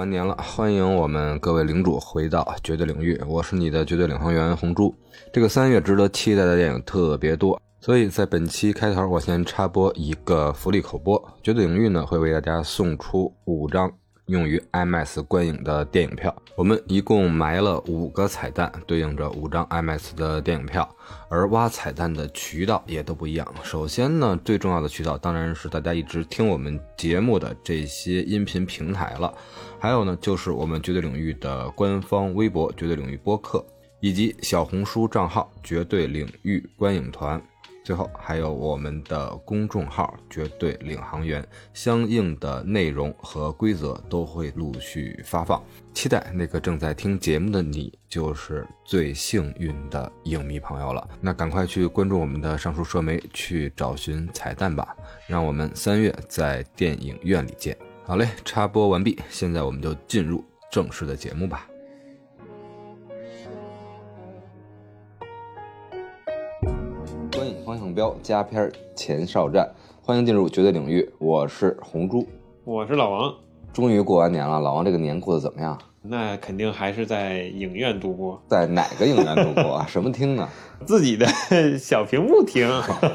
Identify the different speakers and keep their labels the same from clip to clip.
Speaker 1: 完年了，欢迎我们各位领主回到绝对领域，我是你的绝对领航员红猪。这个三月值得期待的电影特别多，所以在本期开头，我先插播一个福利口播：绝对领域呢会为大家送出五张。用于 IMAX 观影的电影票，我们一共埋了五个彩蛋，对应着五张 IMAX 的电影票。而挖彩蛋的渠道也都不一样。首先呢，最重要的渠道当然是大家一直听我们节目的这些音频平台了。还有呢，就是我们绝对领域的官方微博“绝对领域播客”，以及小红书账号“绝对领域观影团”。最后还有我们的公众号“绝对领航员”，相应的内容和规则都会陆续发放。期待那个正在听节目的你，就是最幸运的影迷朋友了。那赶快去关注我们的上述社媒，去找寻彩蛋吧。让我们三月在电影院里见。好嘞，插播完毕，现在我们就进入正式的节目吧。标加片前哨战，欢迎进入绝对领域。我是红猪，
Speaker 2: 我是老王。
Speaker 1: 终于过完年了，老王这个年过得怎么样？
Speaker 2: 那肯定还是在影院度过。
Speaker 1: 在哪个影院度过啊？什么厅呢？
Speaker 2: 自己的 小屏幕厅。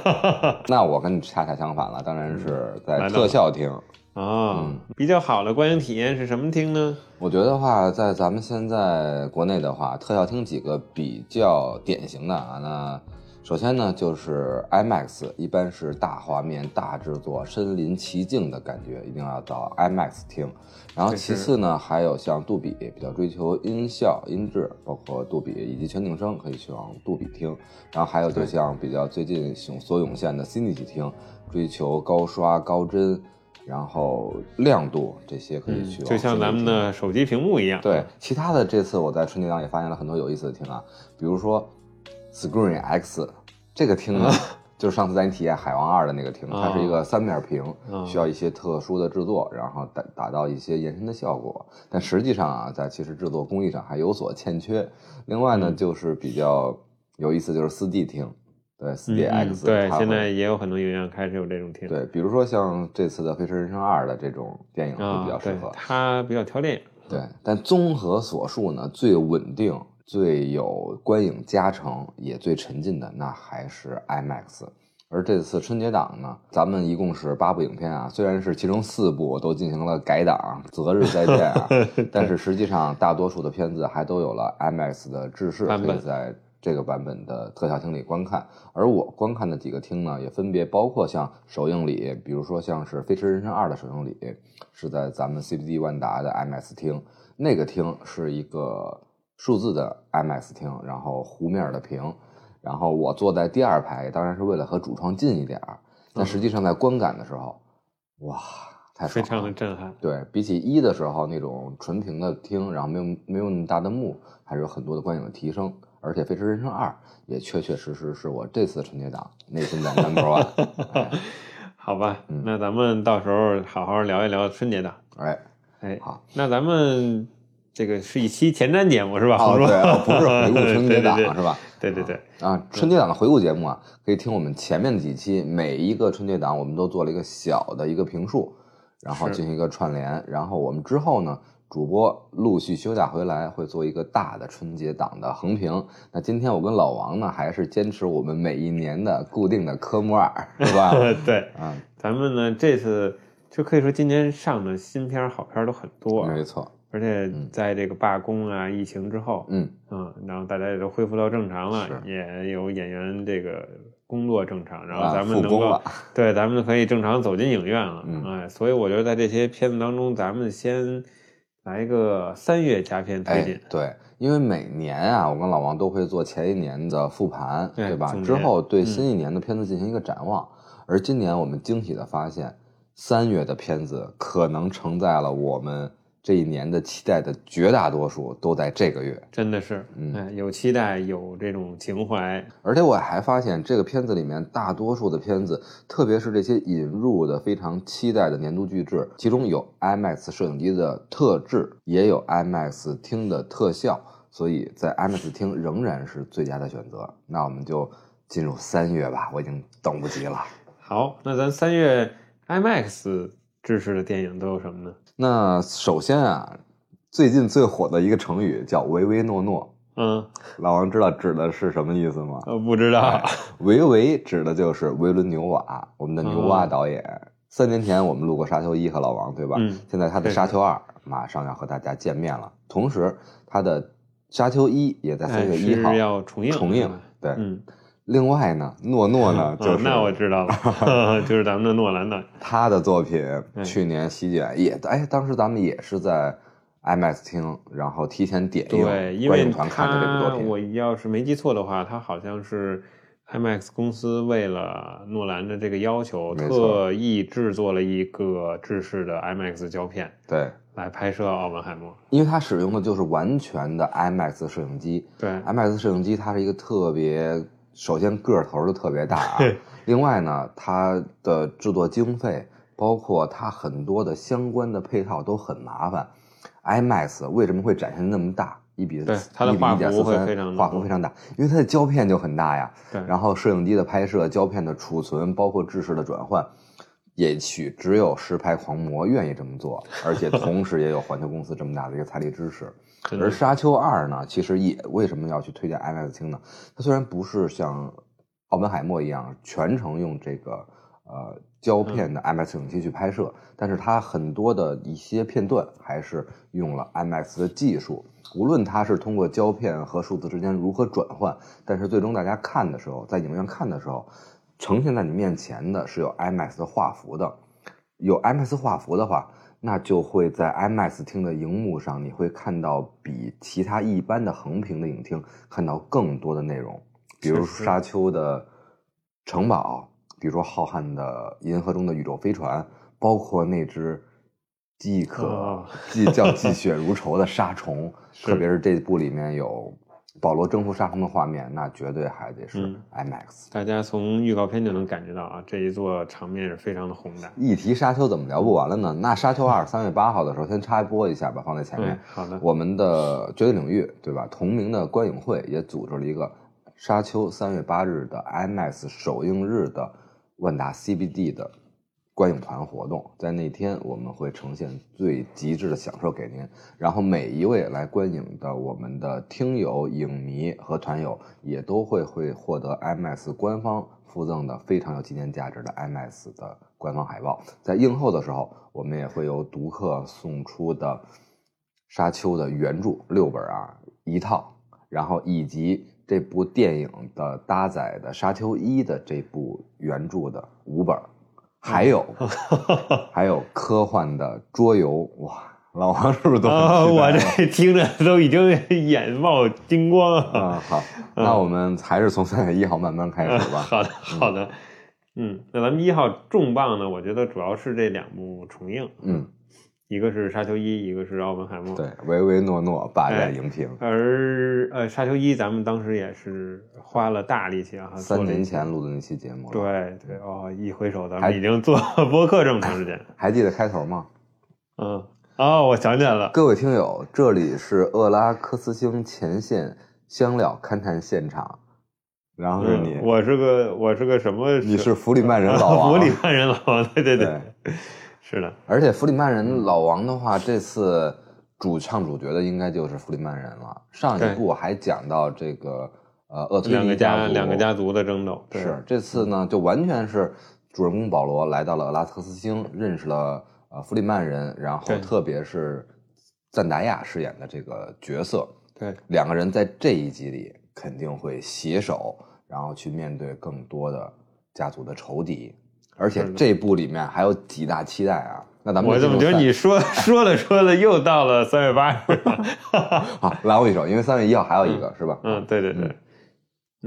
Speaker 1: 那我跟你恰恰相反了，当然是在特效厅。
Speaker 2: 啊，比较好的观影体验是什么厅呢？
Speaker 1: 我觉得话，在咱们现在国内的话，特效厅几个比较典型的啊，那。首先呢，就是 IMAX，一般是大画面、大制作、身临其境的感觉，一定要到 IMAX 听。然后其次呢，还有像杜比，比较追求音效、音质，包括杜比以及全景声，可以去往杜比听。然后还有就像比较最近涌所涌现的 Cinity 厅，追求高刷、高帧，然后亮度这些可以去。
Speaker 2: 就像咱们的手机屏幕一样。
Speaker 1: 对，其他的这次我在春节档也发现了很多有意思的厅啊，比如说。Screen X，这个厅呢，就是上次带你体验《海王二》的那个厅，它是一个三面屏，需要一些特殊的制作，然后达达到一些延伸的效果。但实际上啊，在其实制作工艺上还有所欠缺。另外呢，就是比较有意思，就是四 D 厅，对，四 D X，
Speaker 2: 对，现在也有很多影院开始有这种厅。
Speaker 1: 对，比如说像这次的《飞驰人生二》的这种电影会比较适合。
Speaker 2: 它比较挑电影。
Speaker 1: 对，但综合所述呢，最稳定。最有观影加成也最沉浸的那还是 IMAX，而这次春节档呢，咱们一共是八部影片啊，虽然是其中四部都进行了改档，择日再见啊，但是实际上大多数的片子还都有了 IMAX 的制式，可以在这个版本的特效厅里观看。而我观看的几个厅呢，也分别包括像首映礼，比如说像是《飞驰人生二》的首映礼是在咱们 CBD 万达的 IMAX 厅，那个厅是一个。数字的 IMAX 厅，然后弧面的屏，然后我坐在第二排，当然是为了和主创近一点儿。但实际上在观感的时候，哇，太
Speaker 2: 非常的震撼。
Speaker 1: 对比起一的时候那种纯平的厅，然后没有没有那么大的幕，还是有很多的观影的提升。而且《飞驰人生二》也确确实实是我这次春节档内心的 number one。
Speaker 2: 好吧，那咱们到时候好好聊一聊春节档。
Speaker 1: 哎
Speaker 2: 哎，
Speaker 1: 好，
Speaker 2: 那咱们。这个是一期前瞻节目是吧？
Speaker 1: 哦，对，不是回顾春 节档是吧？
Speaker 2: 对对对。
Speaker 1: 啊，春节档的回顾节目啊，可以听我们前面的几期，每一个春节档我们都做了一个小的一个评述，然后进行一个串联。然后我们之后呢，主播陆续休假回来，会做一个大的春节档的横评。那今天我跟老王呢，还是坚持我们每一年的固定的科目二，是吧？
Speaker 2: 对，嗯，咱们呢这次就可以说今年上的新片好片都很多，
Speaker 1: 没错。
Speaker 2: 而且在这个罢工啊、疫情之后，
Speaker 1: 嗯
Speaker 2: 嗯，然后大家也都恢复到正常了，也有演员这个工作正常，然后咱们能够对咱们可以正常走进影院了，哎，所以我觉得在这些片子当中，咱们先来一个三月佳片推荐。
Speaker 1: 对，因为每年啊，我跟老王都会做前一年的复盘，对吧？之后对新一年的片子进行一个展望。而今年我们惊喜的发现，三月的片子可能承载了我们。这一年的期待的绝大多数都在这个月，
Speaker 2: 真的是，嗯，有期待，有这种情怀，
Speaker 1: 而且我还发现这个片子里面大多数的片子，特别是这些引入的非常期待的年度巨制，其中有 IMAX 摄影机的特制，也有 IMAX 厅的特效，所以在 IMAX 厅仍然是最佳的选择。那我们就进入三月吧，我已经等不及了。
Speaker 2: 好，那咱三月 IMAX 制式的电影都有什么呢？
Speaker 1: 那首先啊，最近最火的一个成语叫唯唯诺诺。
Speaker 2: 嗯，
Speaker 1: 老王知道指的是什么意思吗？
Speaker 2: 呃，不知道。
Speaker 1: 维维指的就是维伦纽瓦，我们的牛蛙导演。三年前我们录过《沙丘一》和老王，对吧？
Speaker 2: 嗯。
Speaker 1: 现在他的《沙丘二》马上要和大家见面了，同时他的《沙丘一》也在三月一号
Speaker 2: 要重映。
Speaker 1: 重映，对。
Speaker 2: 嗯。
Speaker 1: 另外呢，诺诺呢，就是
Speaker 2: 那我知道了，就是咱们的诺兰的，
Speaker 1: 他的作品去年席卷也，哎，当时咱们也是在。IMAX 厅，然后提前点映观影团看的这部作品。
Speaker 2: 我要是没记错的话，他好像是 IMAX 公司为了诺兰的这个要求，特意制作了一个制式的 IMAX 胶片，
Speaker 1: 对，
Speaker 2: 来拍摄《奥本海默》。
Speaker 1: 因为它使用的就是完全的 IMAX 摄影机。
Speaker 2: 对
Speaker 1: ，IMAX 摄影机它是一个特别，首先个头就特别大啊，另外呢，它的制作经费，包括它很多的相关的配套都很麻烦。IMAX 为什么会展现那么大？一比
Speaker 2: 对它的画幅
Speaker 1: 会
Speaker 2: 非常
Speaker 1: 画幅非常大，因为它的胶片就很大呀。
Speaker 2: 对，
Speaker 1: 然后摄影机的拍摄、胶片的储存，包括制式的转换，也许只有实拍狂魔愿意这么做，而且同时也有环球公司这么大的一个财力支持。而《沙丘二》呢，其实也为什么要去推荐 IMAX 厅呢？它虽然不是像奥本海默一样全程用这个呃。胶片的 IMAX 摄影机去拍摄，但是它很多的一些片段还是用了 IMAX 的技术。无论它是通过胶片和数字之间如何转换，但是最终大家看的时候，在影院看的时候，呈现在你面前的是有 IMAX 的画幅的。有 IMAX 画幅的话，那就会在 IMAX 厅的荧幕上，你会看到比其他一般的横屏的影厅看到更多的内容，比如沙丘的城堡。比如说浩瀚的银河中的宇宙飞船，包括那只饥渴、既叫积血如仇的沙虫，特别是这部里面有保罗征服沙虫的画面，那绝对还得是 IMAX。
Speaker 2: 大家从预告片就能感觉到啊，这一座场面是非常的宏大。
Speaker 1: 一提沙丘，怎么聊不完了呢？那沙丘二三月八号的时候，先插播一下吧，放在前面。
Speaker 2: 好的。
Speaker 1: 我们的绝对领域，对吧？同名的观影会也组织了一个沙丘三月八日的 IMAX 首映日的。万达 CBD 的观影团活动，在那天我们会呈现最极致的享受给您。然后每一位来观影的我们的听友、影迷和团友也都会会获得 IMAX 官方附赠的非常有纪念价值的 IMAX 的官方海报。在映后的时候，我们也会由读客送出的《沙丘》的原著六本啊一套，然后以及。这部电影的搭载的《沙丘一》的这部原著的五本，还有还有科幻的桌游，哇！老王是不是都？
Speaker 2: 我这听着都已经眼冒金光
Speaker 1: 啊！好，那我们还是从三月一号慢慢开始吧。
Speaker 2: 好的，好的。嗯，那咱们一号重磅呢？我觉得主要是这两部重映。
Speaker 1: 嗯。
Speaker 2: 一个是沙丘一，一个是奥本海默。
Speaker 1: 对，唯唯诺诺霸占荧屏。
Speaker 2: 而呃，沙丘一咱们当时也是花了大力气啊，
Speaker 1: 三年前录的那期节目。
Speaker 2: 对对哦，一回首咱们已经做播客这么长时间。
Speaker 1: 还记得开头吗？
Speaker 2: 嗯，哦，我想起来了。
Speaker 1: 各位听友，这里是厄拉克斯星前线香料勘探现场。然后是你，
Speaker 2: 我是个我是个什么？
Speaker 1: 你是弗里曼人老王。
Speaker 2: 弗里曼人老王，对对对。是的，
Speaker 1: 而且弗里曼人老王的话，这次主唱主角的应该就是弗里曼人了。上一部还讲到这个呃厄推
Speaker 2: 尼家两个家族的争斗，
Speaker 1: 是这次呢就完全是主人公保罗来到了厄拉特斯星，认识了呃弗里曼人，然后特别是赞达亚饰演的这个角色，
Speaker 2: 对
Speaker 1: 两个人在这一集里肯定会携手，然后去面对更多的家族的仇敌。而且这部里面还有几大期待啊！那咱们
Speaker 2: 我怎么觉得你说 说着说着又到了三月八日？
Speaker 1: 好，来我一首，因为三月一号还有一个是吧？
Speaker 2: 嗯，对对对。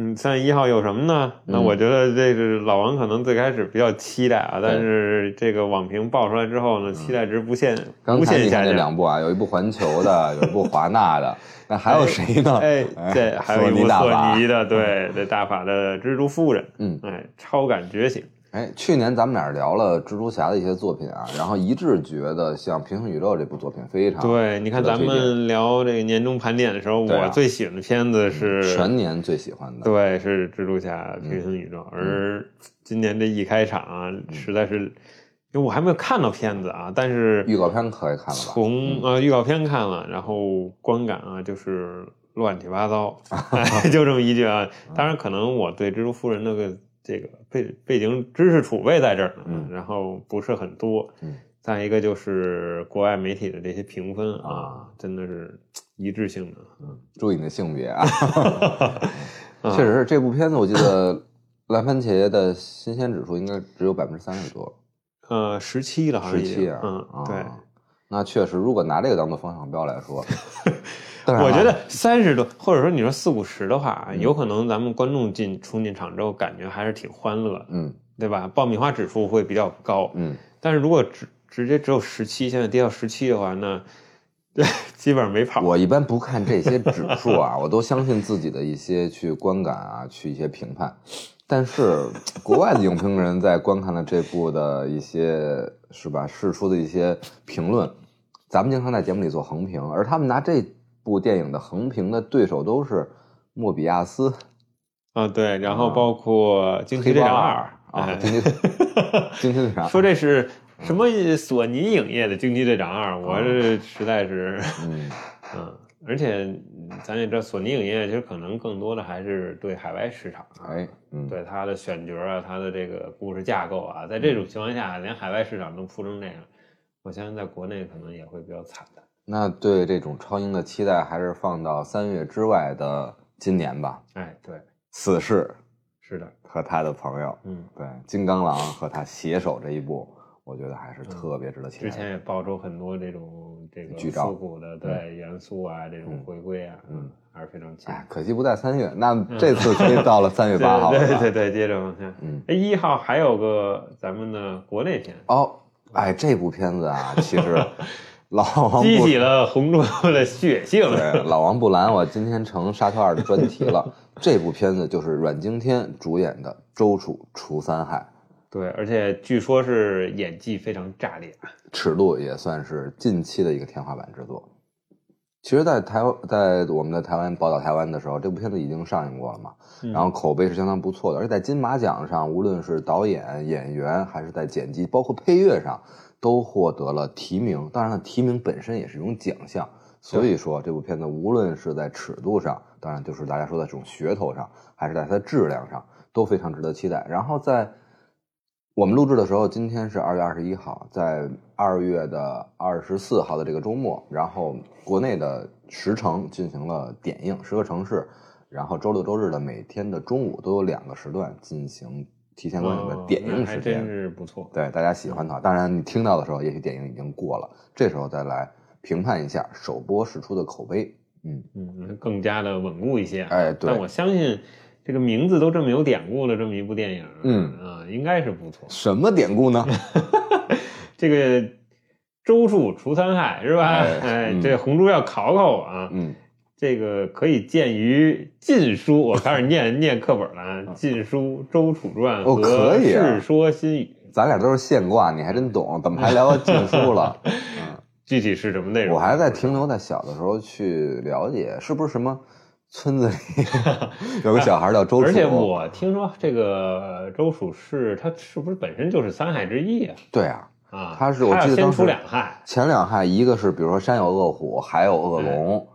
Speaker 2: 嗯，三月一号有什么呢？那我觉得这是老王可能最开始比较期待啊，但是这个网评爆出来之后呢，期待值不限无限下降。
Speaker 1: 这两部啊，有一部环球的，有一部华纳的，那还有谁呢？
Speaker 2: 哎，对，还有一部
Speaker 1: 索
Speaker 2: 尼的，对，这，大法的蜘蛛夫人，
Speaker 1: 嗯，
Speaker 2: 哎，超感觉醒。
Speaker 1: 哎，去年咱们俩聊了蜘蛛侠的一些作品啊，然后一致觉得像《平行宇宙》这部作品非常
Speaker 2: 对。你看咱们聊这个年终盘点的时候，我最喜欢的片子是
Speaker 1: 全年最喜欢的，
Speaker 2: 对，是蜘蛛侠平行宇宙。而今年这一开场啊，实在是因为我还没有看到片子啊，但是
Speaker 1: 预告片可以看了？
Speaker 2: 从呃预告片看了，然后观感啊就是乱七八糟 就这么一句啊。当然，可能我对蜘蛛夫人那个这个背背景知识储备在这儿，嗯，然后不是很多，
Speaker 1: 嗯。
Speaker 2: 再一个就是国外媒体的这些评分啊，真的是一致性的。
Speaker 1: 嗯，注意你的性别啊。确实是这部片子，我记得 蓝番茄的新鲜指数应该只有百分之三十多。
Speaker 2: 呃，十七了，好像
Speaker 1: 十七
Speaker 2: 啊。嗯，对。
Speaker 1: 那确实，如果拿这个当做方向标来说，
Speaker 2: 我觉得三十多，或者说你说四五十的话，有可能咱们观众进冲进场之后，感觉还是挺欢乐，
Speaker 1: 嗯，
Speaker 2: 对吧？爆米花指数会比较高，
Speaker 1: 嗯。
Speaker 2: 但是如果直直接只有十七，现在跌到十七的话，那对 基本上没跑。
Speaker 1: 我一般不看这些指数啊，我都相信自己的一些去观感啊，去一些评判。但是国外的影评人在观看了这部的一些是吧，释出的一些评论，咱们经常在节目里做横评，而他们拿这部电影的横屏的对手都是莫比亚斯
Speaker 2: 啊，对，然后包括惊奇队长二
Speaker 1: 啊，惊奇 惊奇队长
Speaker 2: 说这是。什么索尼影业的《惊奇队长二》，我这实在是，嗯 嗯，而且咱也知道，索尼影业其实可能更多的还是对海外市场，
Speaker 1: 哎，
Speaker 2: 对它的选角啊，它的这个故事架构啊，在这种情况下，连海外市场都铺成这样，我相信在国内可能也会比较惨的。
Speaker 1: 那对这种超英的期待，还是放到三月之外的今年吧。
Speaker 2: 哎，对，
Speaker 1: 死侍
Speaker 2: 是的，
Speaker 1: 和他的朋友，
Speaker 2: 嗯，
Speaker 1: 对，金刚狼和他携手这一部。我觉得还是特别值得期待。
Speaker 2: 之前也爆出很多这种这个复古的对元素啊，这种回归啊，嗯，还是非常期待。
Speaker 1: 可惜不在三月，那这次可以到了三月八号。
Speaker 2: 对对对，接着往下。嗯，哎，一号还有个咱们的国内片
Speaker 1: 哦，哎，这部片子啊，其实 老王
Speaker 2: 激起了红中的血性。
Speaker 1: 对，老王不拦我，今天成沙特二的专题了。这部片子就是阮经天主演的《周楚除三害》。
Speaker 2: 对，而且据说是演技非常炸裂，
Speaker 1: 尺度也算是近期的一个天花板之作。其实，在台湾，在我们在台湾报道台湾的时候，这部片子已经上映过了嘛，然后口碑是相当不错的。而且在金马奖上，无论是导演、演员，还是在剪辑，包括配乐上，都获得了提名。当然了，提名本身也是一种奖项。所以说，这部片子无论是在尺度上，当然就是大家说的这种噱头上，还是在它的质量上，都非常值得期待。然后在我们录制的时候，今天是二月二十一号，在二月的二十四号的这个周末，然后国内的十城进行了点映，十个城市，然后周六周日的每天的中午都有两个时段进行提前观影的点映时间，
Speaker 2: 真是不错。
Speaker 1: 对，大家喜欢的话。当然，你听到的时候，也许点映已经过了，这时候再来评判一下首播释出的口碑，
Speaker 2: 嗯嗯，更加的稳固一些。
Speaker 1: 哎，对，
Speaker 2: 但我相信。这个名字都这么有典故了，这么一部电影，
Speaker 1: 嗯
Speaker 2: 啊，应该是不错。
Speaker 1: 什么典故呢？
Speaker 2: 这个周处除三害是吧？哎，这红珠要考考我啊。
Speaker 1: 嗯，
Speaker 2: 这个可以见于《晋书》，我开始念 念课本了，《晋书·周楚传》和《世说新语》。
Speaker 1: 咱俩都是现挂，你还真懂，怎么还聊到《晋书》了？嗯，
Speaker 2: 具体是什么内容？
Speaker 1: 我还在停留在小的时候去了解，是不是什么？村子里 有个小孩叫周楚，
Speaker 2: 而且我听说这个周楚是他是不是本身就是三害之一啊？
Speaker 1: 对啊，
Speaker 2: 啊，
Speaker 1: 他是我记得当
Speaker 2: 时两害，
Speaker 1: 前两害一个是比如说山有恶虎，海有恶龙，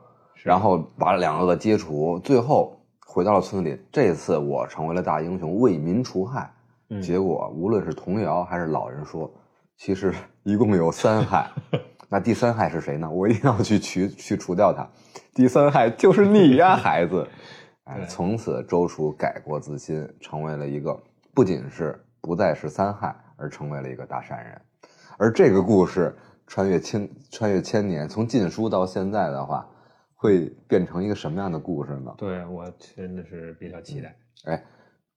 Speaker 1: 然后把两个恶皆除，最后回到了村子里。这次我成为了大英雄，为民除害。结果无论是童谣还是老人说，其实一共有三害。那第三害是谁呢？我一定要去去去除掉他。第三害就是你呀，孩子！哎，从此周楚改过自新，成为了一个不仅是不再是三害，而成为了一个大善人。而这个故事穿越千穿越千年，从晋书到现在的话，会变成一个什么样的故事呢？
Speaker 2: 对我真的是比较期待。
Speaker 1: 哎，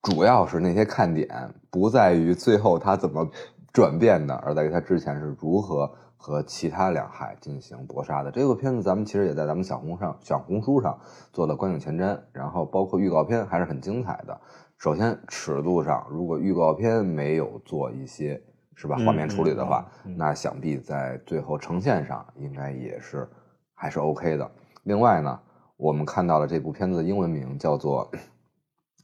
Speaker 1: 主要是那些看点不在于最后他怎么转变的，而在于他之前是如何。和其他两害进行搏杀的这部片子，咱们其实也在咱们小红上小红书上做了观影前瞻，然后包括预告片还是很精彩的。首先尺度上，如果预告片没有做一些是吧画面处理的话，那想必在最后呈现上应该也是还是 OK 的。另外呢，我们看到了这部片子的英文名叫做《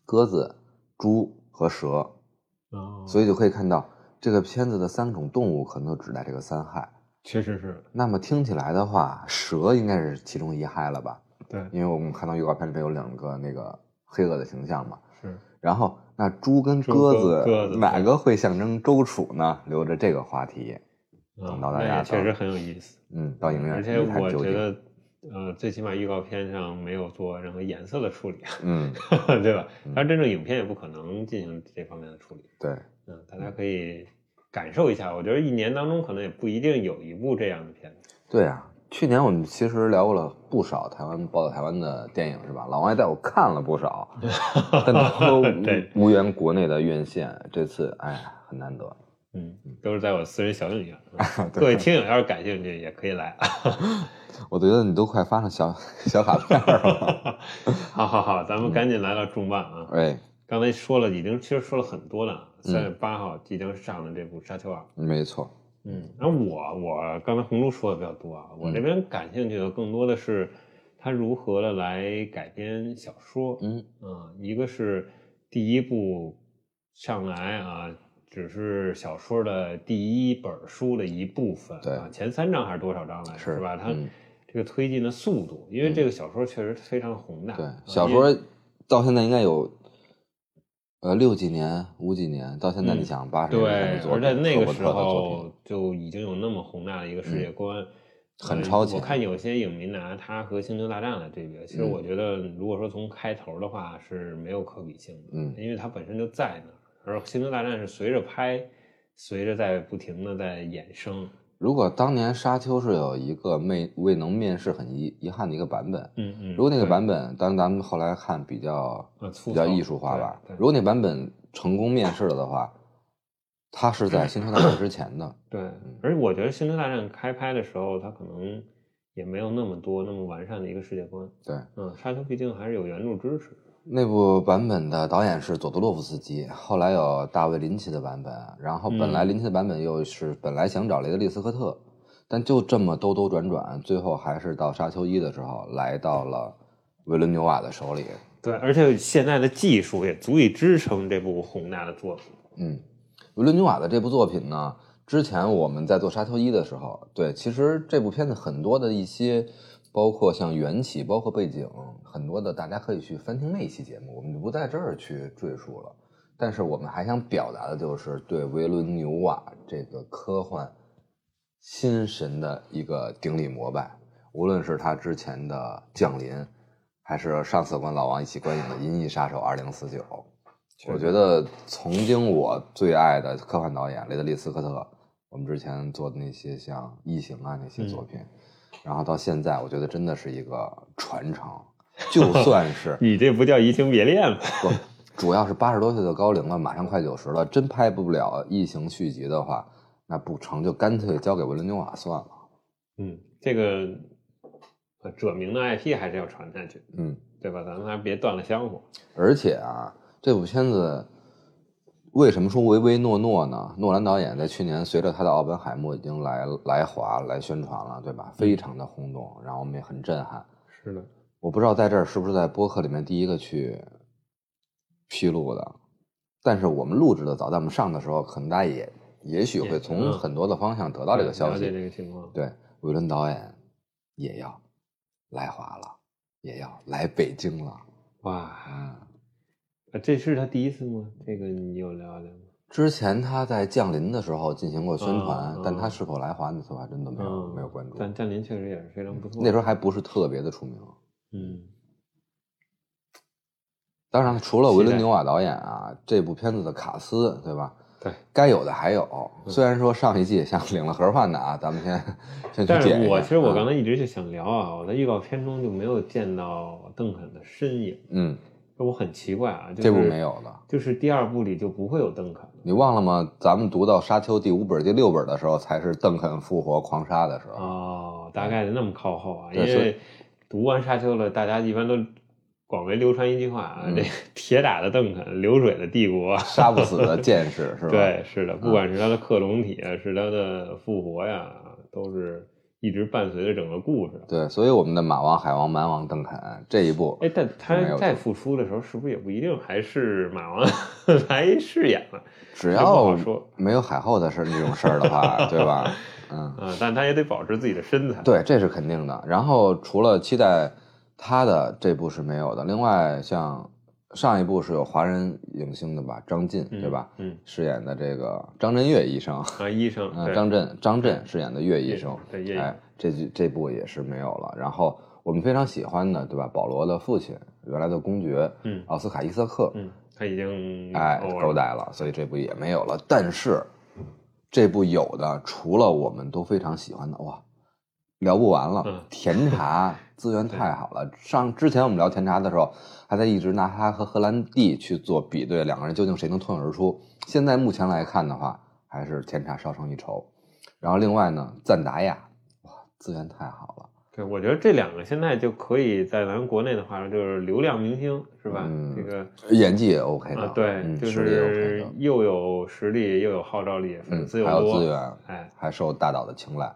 Speaker 1: 鸽子、猪和蛇》，所以就可以看到。这个片子的三种动物可能都指代这个三害。
Speaker 2: 确实是。
Speaker 1: 那么听起来的话，蛇应该是其中一害了吧？
Speaker 2: 对，
Speaker 1: 因为我们看到预告片里边有两个那个黑恶的形象嘛。
Speaker 2: 是。
Speaker 1: 然后，那猪跟
Speaker 2: 鸽
Speaker 1: 子哪个会象征周楚呢？留着这个话题，等到大家
Speaker 2: 确实很有意思。
Speaker 1: 嗯，到影院
Speaker 2: 而且我觉得，呃，最起码预告片上没有做任何颜色的处理，
Speaker 1: 嗯，
Speaker 2: 对吧？当然，真正影片也不可能进行这方面的处理。
Speaker 1: 对，
Speaker 2: 嗯，大家可以感受一下。我觉得一年当中可能也不一定有一部这样的片子。
Speaker 1: 对啊。去年我们其实聊过了不少台湾报道台湾的电影，是吧？老王也带我看了不少，但都无缘国内的院线。这次哎，很难得。
Speaker 2: 嗯，都是在我私人小影院。各位听友要是感兴趣，也可以来。
Speaker 1: 我觉得你都快发上小小卡片了。
Speaker 2: 好好好，咱们赶紧来到重磅啊！
Speaker 1: 哎，
Speaker 2: 刚才说了，已经其实说了很多了。三月八号即将上的这部《沙丘二》，
Speaker 1: 没错。
Speaker 2: 嗯，那我我刚才红珠说的比较多啊，我这边感兴趣的更多的是他如何的来改编小说。
Speaker 1: 嗯
Speaker 2: 啊，一个是第一部上来啊，只是小说的第一本书的一部分，
Speaker 1: 对
Speaker 2: 啊，前三章还是多少章来着？
Speaker 1: 是
Speaker 2: 吧？它这个推进的速度，因为这个小说确实非常宏大。
Speaker 1: 对，小说到现在应该有。呃，六几年、五几年到现在，你想八十年
Speaker 2: 代的作品，而在那个时候就已经有那么宏大的一个世界观，
Speaker 1: 很超前。
Speaker 2: 我看有些影迷拿它和《星球大战》来对比，其实我觉得，如果说从开头的话是没有可比性的，
Speaker 1: 嗯，
Speaker 2: 因为它本身就在那儿，而《星球大战》是随着拍，随着在不停的在衍生。
Speaker 1: 如果当年沙丘是有一个没未能面世很遗遗憾的一个版本，
Speaker 2: 嗯嗯，
Speaker 1: 如果那个版本，当然咱们后来看比较比较艺术化吧，如果那版本成功面世了的话，它是在星球大战之前的，
Speaker 2: 对，而且我觉得星球大战开拍的时候，它可能也没有那么多那么完善的一个世界观，
Speaker 1: 对，
Speaker 2: 嗯，沙丘毕竟还是有原著支持。
Speaker 1: 那部版本的导演是佐多洛夫斯基，后来有大卫林奇的版本，然后本来林奇的版本又是本来想找雷德利斯科特，但就这么兜兜转转，最后还是到沙丘一的时候来到了维伦纽瓦的手里。
Speaker 2: 对，而且现在的技术也足以支撑这部宏大的作品。
Speaker 1: 嗯，维伦纽瓦的这部作品呢，之前我们在做沙丘一的时候，对，其实这部片子很多的一些。包括像缘起，包括背景，很多的大家可以去翻听那一期节目，我们就不在这儿去赘述了。但是我们还想表达的就是对维伦纽瓦这个科幻新神的一个顶礼膜拜。无论是他之前的《降临》，还是上次跟老王一起观影的《银翼杀手二零四九》，我觉得曾经我最爱的科幻导演雷德利·斯科特，我们之前做的那些像《异形》啊那些作品。然后到现在，我觉得真的是一个传承。就 算是
Speaker 2: 你这不叫移情别恋吗？
Speaker 1: 不，主要是八十多岁的高龄了，马上快九十了，真拍不了异形续集的话，那不成就干脆交给维伦纽瓦算了。
Speaker 2: 嗯，这个呃者明的 IP 还是要传下去，
Speaker 1: 嗯，
Speaker 2: 对吧？咱们还别断了香火。
Speaker 1: 而且啊，这部片子。为什么说唯唯诺诺呢？诺兰导演在去年随着他的《奥本海默》已经来来华来宣传了，对吧？非常的轰动，然后我们也很震撼。
Speaker 2: 是的，
Speaker 1: 我不知道在这儿是不是在播客里面第一个去披露的，但是我们录制的早，在我们上的时候，可能大家也也许会从很多的方向得到这个消息。
Speaker 2: 了解这个情况。
Speaker 1: 对，韦伦导演也要来华了，也要来北京了。
Speaker 2: 哇！这是他第一次吗？这个你有了解吗？
Speaker 1: 之前他在降临的时候进行过宣传，但他是否来华，那次还真的没有没有关注。
Speaker 2: 但降临确实也是非常不错。
Speaker 1: 那时候还不是特别的出名。
Speaker 2: 嗯。
Speaker 1: 当然，除了维伦纽瓦导演啊，这部片子的卡斯，对吧？
Speaker 2: 对，
Speaker 1: 该有的还有。虽然说上一季像领了盒饭的啊，咱们先 先
Speaker 2: 去但是我其实我刚才一直就想聊啊，我在预告片中就没有见到邓肯的身影。
Speaker 1: 嗯。
Speaker 2: 我很奇怪啊，
Speaker 1: 这部没有了，
Speaker 2: 就是第二部里就不会有邓肯。
Speaker 1: 你忘了吗？咱们读到《沙丘》第五本、第六本的时候，才是邓肯复活狂杀的时候。
Speaker 2: 哦，大概那么靠后啊，因为读完《沙丘》了，大家一般都广为流传一句话啊：这铁打的邓肯，流水的帝国，
Speaker 1: 杀不死的剑士，是吧？
Speaker 2: 对，是的，不管是他的克隆体啊，是他的复活呀，都是一直伴随着整个故事。
Speaker 1: 对，所以我们的马王、海王、蛮王邓肯这一部，
Speaker 2: 哎，但他再复出的时候，是不是也不一定还是马王 来饰演了？
Speaker 1: 只要没有海后的事那种事儿的话，对吧？
Speaker 2: 嗯但他也得保持自己的身材。
Speaker 1: 对，这是肯定的。然后除了期待他的这部是没有的，另外像上一部是有华人影星的吧，张晋对吧？
Speaker 2: 嗯，
Speaker 1: 饰演的这个张震岳医生
Speaker 2: 啊，医生，
Speaker 1: 嗯，张震，张震饰演的岳医生，
Speaker 2: 对，
Speaker 1: 哎，这这部也是没有了。然后我们非常喜欢的，对吧？保罗的父亲，原来的公爵，
Speaker 2: 嗯，
Speaker 1: 奥斯卡伊瑟克，
Speaker 2: 嗯，他已经
Speaker 1: 哎勾带了，所以这部也没有了。但是。这部有的除了我们都非常喜欢的哇，聊不完了。甜茶资源太好了。上之前我们聊甜茶的时候，还在一直拿他和荷兰弟去做比对，两个人究竟谁能脱颖而出？现在目前来看的话，还是甜茶稍胜一筹。然后另外呢，赞达亚哇，资源太好了。
Speaker 2: 对，我觉得这两个现在就可以在咱国内的话，就是流量明星，是吧？
Speaker 1: 嗯，
Speaker 2: 这个
Speaker 1: 演技也 OK 的，
Speaker 2: 对，就是又有实力又有号召力，粉丝又
Speaker 1: 多，还有资源，
Speaker 2: 哎，
Speaker 1: 还受大导的青睐。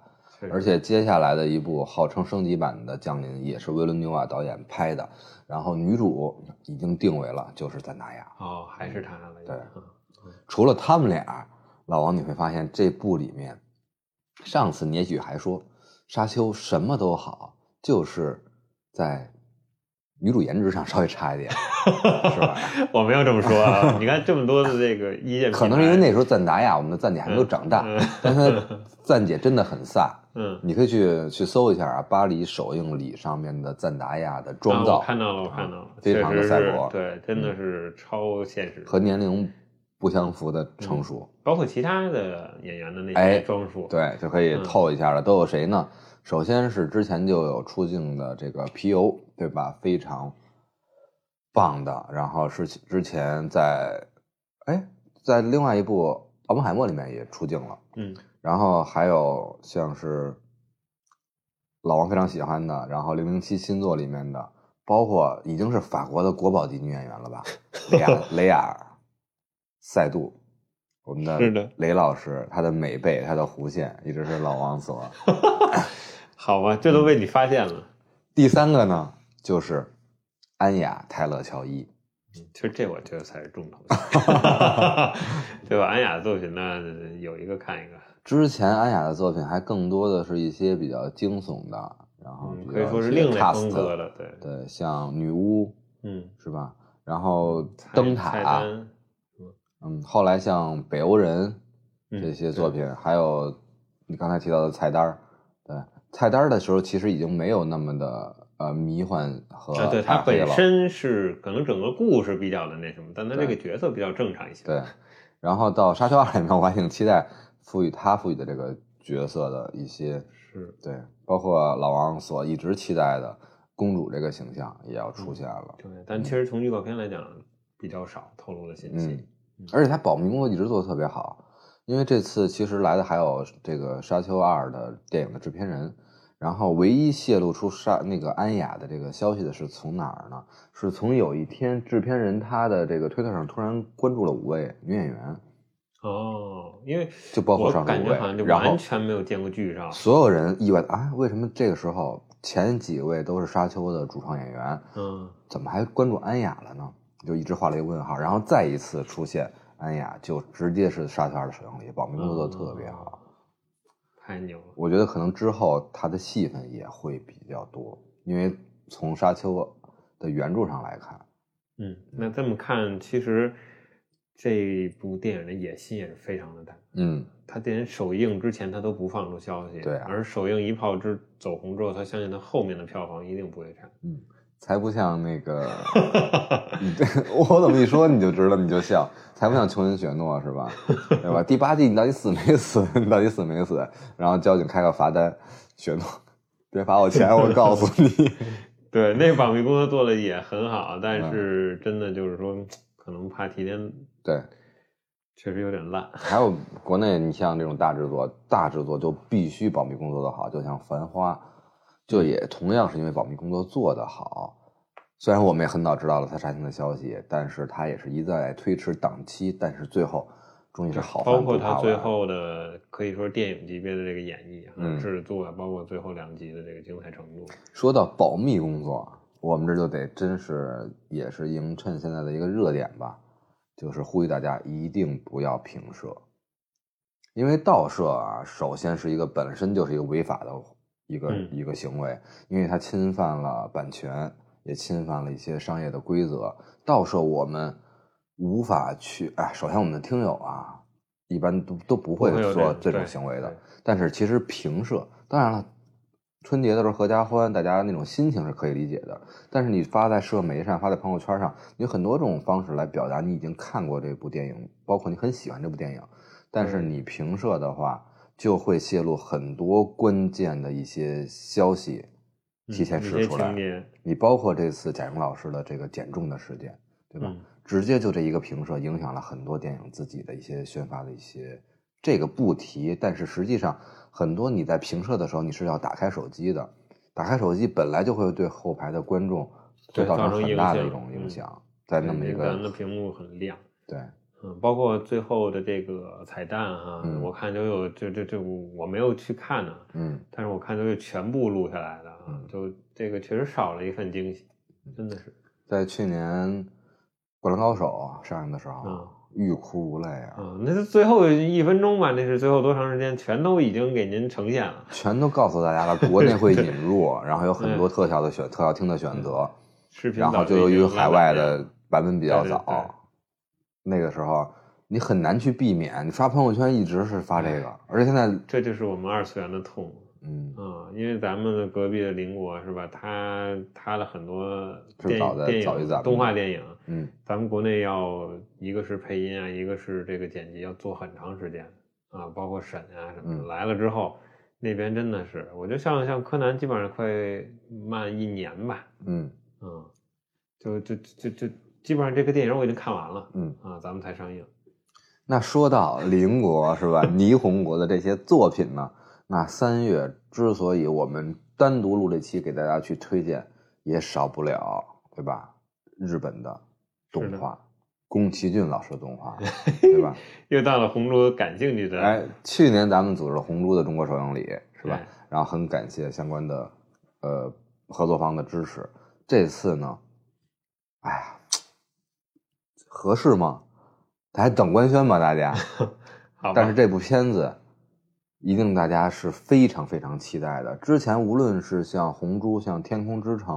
Speaker 1: 而且接下来的一部号称升级版的《降临》也是威伦纽瓦导演拍的，然后女主已经定为了就是赞达亚。
Speaker 2: 哦，还是他了。
Speaker 1: 对，除了他们俩，老王你会发现这部里面，上次你也许还说。沙丘什么都好，就是在女主颜值上稍微差一点，是吧？
Speaker 2: 我没有这么说啊。你看这么多的这个意见，
Speaker 1: 可能是因为那时候赞达亚，我们的赞姐还没有长大，但她赞姐真的很飒。
Speaker 2: 嗯，
Speaker 1: 你可以去去搜一下啊，巴黎首映礼上面的赞达亚的妆造，
Speaker 2: 看到了，我看到了，
Speaker 1: 非常的赛博，
Speaker 2: 对，真的是超现实，
Speaker 1: 和年龄不相符的成熟，
Speaker 2: 包括其他的演员的那些装束，
Speaker 1: 对，就可以透一下了。都有谁呢？首先是之前就有出镜的这个皮尤，对吧？非常棒的。然后是之前在，哎，在另外一部《奥本海默》里面也出镜了。
Speaker 2: 嗯。
Speaker 1: 然后还有像是老王非常喜欢的，然后《零零七》新作里面的，包括已经是法国的国宝级女演员了吧？雷亚雷亚赛杜，我们的雷老师，她的美背，她的弧线，一直是老王所。
Speaker 2: 好吧，这都被你发现了。
Speaker 1: 第三个呢，就是安雅泰勒乔伊。
Speaker 2: 其实这我觉得才是重头戏，对吧？安雅的作品呢，有一个看一个。
Speaker 1: 之前安雅的作品还更多的是一些比较惊悚的，然后
Speaker 2: 可以说是另类风格的，对
Speaker 1: 对，像女巫，
Speaker 2: 嗯，
Speaker 1: 是吧？然后灯塔，嗯，后来像北欧人这些作品，还有你刚才提到的菜单对。菜单的时候，其实已经没有那么的呃迷幻和
Speaker 2: 啊，对，它本身是可能整个故事比较的那什么，但它这个角色比较正常一些。
Speaker 1: 对，然后到沙丘二里面，我还挺期待赋予他赋予的这个角色的一些
Speaker 2: 是
Speaker 1: 对，包括老王所一直期待的公主这个形象也要出现了。
Speaker 2: 对，但其实从预告片来讲比较少透露的信息，
Speaker 1: 而且他保密工作一直做的特别好。因为这次其实来的还有这个《沙丘二》的电影的制片人，然后唯一泄露出沙那个安雅的这个消息的是从哪儿呢？是从有一天制片人他的这个推特上突然关注了五位女演员。
Speaker 2: 哦，因为
Speaker 1: 就包括上
Speaker 2: 感觉好像就完全没有见过剧上，
Speaker 1: 所有人意外的啊，为什么这个时候前几位都是沙丘的主创演员，
Speaker 2: 嗯，
Speaker 1: 怎么还关注安雅了呢？就一直画了一个问号，然后再一次出现。安雅就直接是沙丘二的首映礼，保密工作做的特别好，
Speaker 2: 太牛了。
Speaker 1: 我觉得可能之后他的戏份也会比较多，因为从沙丘的原著上来看，
Speaker 2: 嗯，那这么看，其实这部电影的野心也是非常的大。
Speaker 1: 嗯，
Speaker 2: 他电影首映之前他都不放出消息，
Speaker 1: 对，
Speaker 2: 而首映一炮之走红之后，他相信他后面的票房一定不会差。
Speaker 1: 嗯。才不像那个，我怎么一说你就知道你就笑，才不像琼恩·雪诺是吧？对吧？第八季你到底死没死？你到底死没死？然后交警开个罚单，雪诺，别罚我钱，我告诉你。
Speaker 2: 对，那个保密工作做的也很好，但是真的就是说，可能怕提前
Speaker 1: 对，
Speaker 2: 确实有点烂。
Speaker 1: 还有国内，你像这种大制作，大制作就必须保密工作的好，就像《繁花》。就也同样是因为保密工作做得好，虽然我们也很早知道了他杀青的消息，但是他也是一再推迟档期，但是最后终于是好。
Speaker 2: 包括他最后的可以说电影级别的这个演绎、制作，包括最后两集的这个精彩程度。
Speaker 1: 说到保密工作，我们这就得真是也是迎衬现在的一个热点吧，就是呼吁大家一定不要平射，因为盗射啊，首先是一个本身就是一个违法的一个一个行为，因为它侵犯了版权。也侵犯了一些商业的规则，盗射我们无法去。哎，首先我们的听友啊，一般都都不会做这种行为的。但是其实平射，当然了，春节的时候合家欢，大家那种心情是可以理解的。但是你发在社媒上，发在朋友圈上，有很多种方式来表达你已经看过这部电影，包括你很喜欢这部电影。但是你评射的话，就会泄露很多关键的一些消息。提前使出来，你包括这次贾玲老师的这个减重的事件，对吧？直接就这一个评射，影响了很多电影自己的一些宣发的一些，这个不提。但是实际上，很多你在评射的时候，你是要打开手机的，打开手机本来就会对后排的观众会造成很大的一种影响，在那么一个
Speaker 2: 咱的屏幕很亮，
Speaker 1: 对。
Speaker 2: 嗯，包括最后的这个彩蛋哈，我看都有，这这这我没有去看呢，嗯，但是我看都是全部录下来的，嗯，就这个确实少了一份惊喜，真的是。
Speaker 1: 在去年《灌篮高手》上映的时候，欲哭无泪啊，
Speaker 2: 嗯，那是最后一分钟吧，那是最后多长时间，全都已经给您呈现了，
Speaker 1: 全都告诉大家了，国内会引 入，然后有很多特效的选特效厅的选择，
Speaker 2: 视频，
Speaker 1: 然后就由于海外的版本比较早。那个时候你很难去避免，你刷朋友圈一直是发这个，而且现在
Speaker 2: 这就是我们二次元的痛，
Speaker 1: 嗯
Speaker 2: 啊，因为咱们的隔壁的邻国是吧？他他的很多
Speaker 1: 电
Speaker 2: 电
Speaker 1: 影
Speaker 2: 动画电影，
Speaker 1: 嗯，
Speaker 2: 咱们国内要一个是配音啊，一个是这个剪辑要做很长时间啊，包括审啊什么的。来了之后，那边真的是，我觉得像像柯南基本上快慢一年吧，嗯嗯，就就就就。基本上这个电影我已经看完了，嗯啊，咱们才上映。
Speaker 1: 那说到邻国是吧？霓虹国的这些作品呢？那三月之所以我们单独录这期给大家去推荐，也少不了对吧？日本的动画，宫崎骏老师的动画，对吧？
Speaker 2: 又到了红猪感兴趣的。
Speaker 1: 哎，去年咱们组织了红猪的中国首映礼是吧？然后很感谢相关的呃合作方的支持。这次呢，哎呀。合适吗？还等官宣吗？大家。但是这部片子一定大家是非常非常期待的。之前无论是像《红猪》、像《天空之城》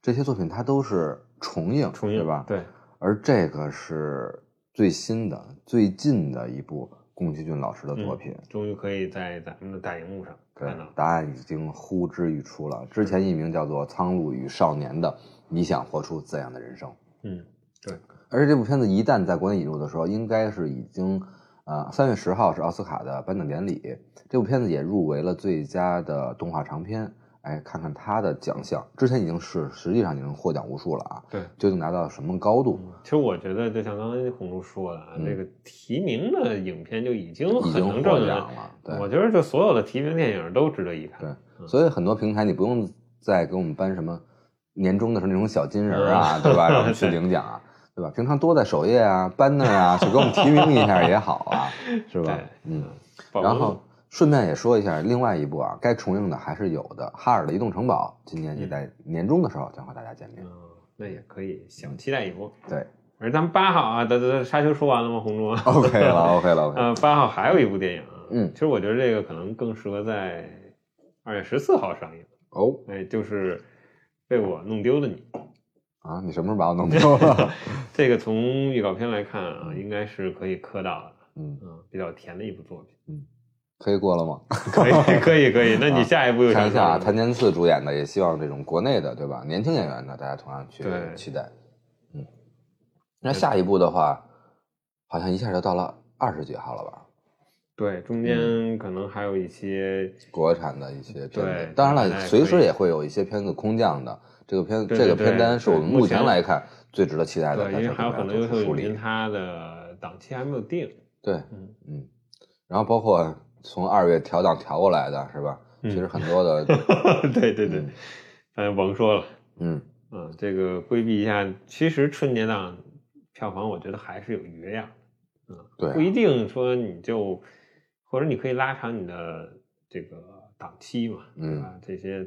Speaker 1: 这些作品，它都是重映，
Speaker 2: 重映
Speaker 1: 对吧？
Speaker 2: 对。
Speaker 1: 而这个是最新的、最近的一部宫崎骏老师的作品，
Speaker 2: 终于可以在咱们的大荧幕上看到。
Speaker 1: 答案已经呼之欲出了。之前一名叫做《苍鹭与少年的你想活出怎样的人生》。
Speaker 2: 嗯，对。
Speaker 1: 而且这部片子一旦在国内引入的时候，应该是已经，呃，三月十号是奥斯卡的颁奖典礼，这部片子也入围了最佳的动画长片。哎，看看他的奖项，之前已经是实际上已经获奖无数了啊。
Speaker 2: 对，
Speaker 1: 究竟达到什么高度？
Speaker 2: 其实我觉得，就像刚才红叔说的啊，这个提名的影片就已经很能
Speaker 1: 获奖了。对，
Speaker 2: 我觉得就所有的提名电影都值得一看。
Speaker 1: 对，所以很多平台你不用再给我们颁什么年终的时候那种小金人啊，对吧？让我们去领奖啊。对吧？平常多在首页啊、banner 啊，就给我们提名一下也好啊，是吧？嗯。然后顺便也说一下，另外一部啊，该重映的还是有的，《哈尔的移动城堡》今年也在年终的时候将和大家见面。
Speaker 2: 嗯，那也可以，想期待一波。
Speaker 1: 对。
Speaker 2: 而咱们八号啊，得得，沙丘说完了吗？红猪？
Speaker 1: OK 了，OK 了。
Speaker 2: 嗯，八号还有一部电影啊。嗯。其实我觉得这个可能更适合在二月十四号上映。
Speaker 1: 哦。
Speaker 2: 哎，就是被我弄丢的你。
Speaker 1: 啊，你什么时候把我弄丢了？
Speaker 2: 这个从预告片来看啊，应该是可以磕到的。嗯嗯，比较甜的一部作品。
Speaker 1: 嗯，可以过了吗？
Speaker 2: 可以可以可以。那你下一部又
Speaker 1: 看一下谭健次主演的，也希望这种国内的，对吧？年轻演员的，大家同样去期待。嗯，那下一部的话，好像一下就到了二十几号了吧？
Speaker 2: 对，中间可能还有一些
Speaker 1: 国产的一些片子。当然了，随时也会有一些片子空降的。这个片这个片单是我们目前来看最值得期待的，
Speaker 2: 对，因为还有很多优秀影片，它的档期还没有定。
Speaker 1: 对，嗯嗯，然后包括从二月调档调过来的是吧？其实很多的，
Speaker 2: 对对对，嗯，甭说了，
Speaker 1: 嗯
Speaker 2: 嗯，这个规避一下，其实春节档票房我觉得还是有余量，嗯，
Speaker 1: 对，
Speaker 2: 不一定说你就，或者你可以拉长你的这个档期嘛，对吧？这些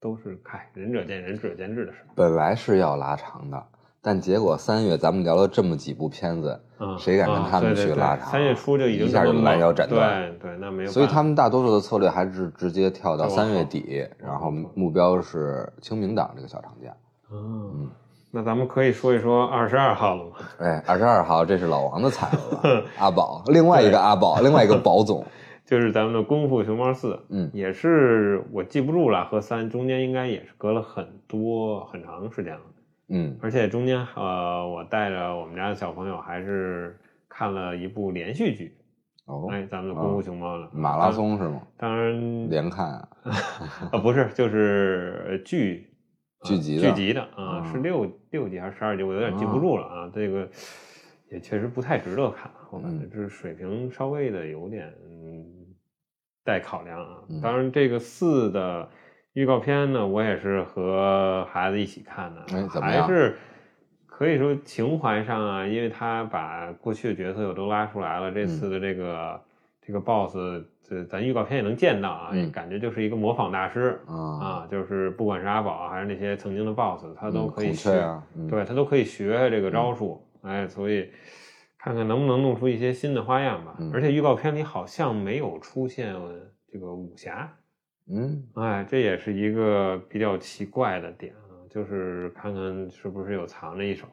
Speaker 2: 都是看仁者见仁，智者见智的事。
Speaker 1: 本来是要拉长的，但结果三月咱们聊了这么几部片子，谁敢跟他们去拉长？
Speaker 2: 三月初就已经
Speaker 1: 一下就拦腰斩断，
Speaker 2: 对对，那没有。
Speaker 1: 所以他们大多数的策略还是直接跳到三月底，然后目标是清明档这个小长假。
Speaker 2: 嗯。那咱们可以说一说二十二号了吗？
Speaker 1: 哎，二十二号，这是老王的菜了，阿宝，另外一个阿宝，另外一个宝总，
Speaker 2: 就是咱们的《功夫熊猫四》，
Speaker 1: 嗯，
Speaker 2: 也是我记不住了，和三中间应该也是隔了很多很长时间了，
Speaker 1: 嗯，
Speaker 2: 而且中间呃，我带着我们家的小朋友还是看了一部连续剧，
Speaker 1: 哦，
Speaker 2: 哎，咱们的《功夫熊猫》的
Speaker 1: 马拉松是吗？
Speaker 2: 当然
Speaker 1: 连看啊，
Speaker 2: 啊不是，就是剧。
Speaker 1: 剧集
Speaker 2: 剧集的啊，是六六集还是十二集？我有点记不住了啊。这个也确实不太值得看，我感觉这水平稍微的有点嗯待考量啊。当然，这个四的预告片呢，我也是和孩子一起看的，还是可以说情怀上啊，因为他把过去的角色又都拉出来了。这次的这个这个 BOSS。这咱预告片也能见到啊，感觉就是一个模仿大师啊，就是不管是阿宝还是那些曾经的 BOSS，他都可以学，对他都可以学这个招数，哎，所以看看能不能弄出一些新的花样吧。而且预告片里好像没有出现这个武侠，
Speaker 1: 嗯，
Speaker 2: 哎，这也是一个比较奇怪的点啊，就是看看是不是有藏着一手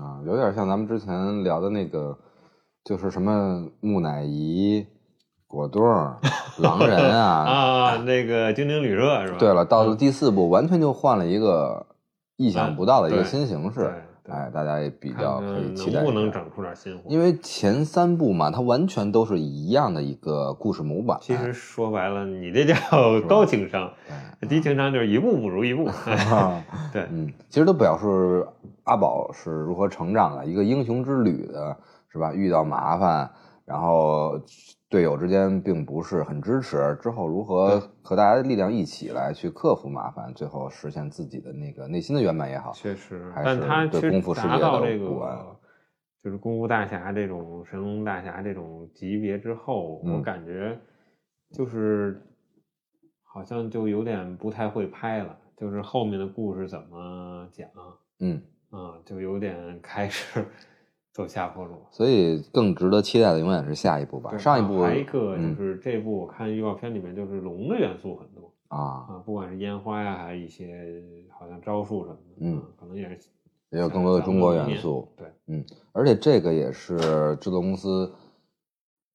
Speaker 1: 啊，有点像咱们之前聊的那个，就是什么木乃伊。果冻、狼人啊
Speaker 2: 啊，那个精灵旅社是吧？
Speaker 1: 对了，到了第四部，完全就换了一个意想不到的一个新形式。哎，大家也比较可以期待。
Speaker 2: 能不能整出点新活？
Speaker 1: 因为前三部嘛，它完全都是一样的一个故事模板。
Speaker 2: 其实说白了，你这叫高情商，低情商就是一步不如一步。对，
Speaker 1: 嗯，其实都表示阿宝是如何成长的，一个英雄之旅的，是吧？遇到麻烦，然后。队友之间并不是很支持，之后如何和大家的力量一起来去克服麻烦，最后实现自己的那个内心的圆满也好，
Speaker 2: 确实，
Speaker 1: 但
Speaker 2: 他
Speaker 1: 对功夫世界
Speaker 2: 的这个就是功夫大侠这种神龙大侠这种级别之后，我感觉就是好像就有点不太会拍了，就是后面的故事怎么讲，
Speaker 1: 嗯
Speaker 2: 啊，就有点开始。走下坡路，
Speaker 1: 所以更值得期待的永远是下一步吧。上一部
Speaker 2: 还一个就是这部，我看预告片里面就是龙的元素很多
Speaker 1: 啊
Speaker 2: 啊，不管是烟花呀，还是一些好像招数什么的，嗯，可能也是
Speaker 1: 也有更多的中国元素。
Speaker 2: 对，
Speaker 1: 嗯，而且这个也是制作公司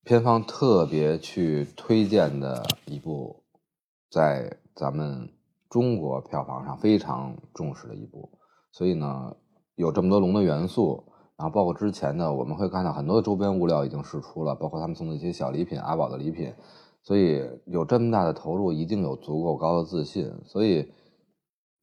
Speaker 1: 片方特别去推荐的一部，在咱们中国票房上非常重视的一部，所以呢，有这么多龙的元素。然后包括之前呢，我们会看到很多的周边物料已经试出了，包括他们送的一些小礼品，阿宝的礼品。所以有这么大的投入，一定有足够高的自信。所以，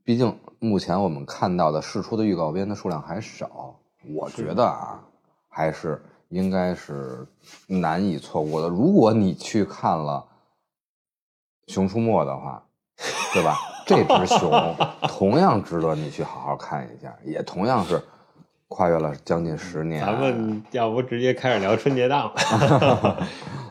Speaker 1: 毕竟目前我们看到的试出的预告片的数量还少，我觉得啊，还是应该是难以错过的。如果你去看了《熊出没》的话，对吧？这只熊同样值得你去好好看一下，也同样是。跨越了将近十年，
Speaker 2: 咱们要不直接开始聊春节档吧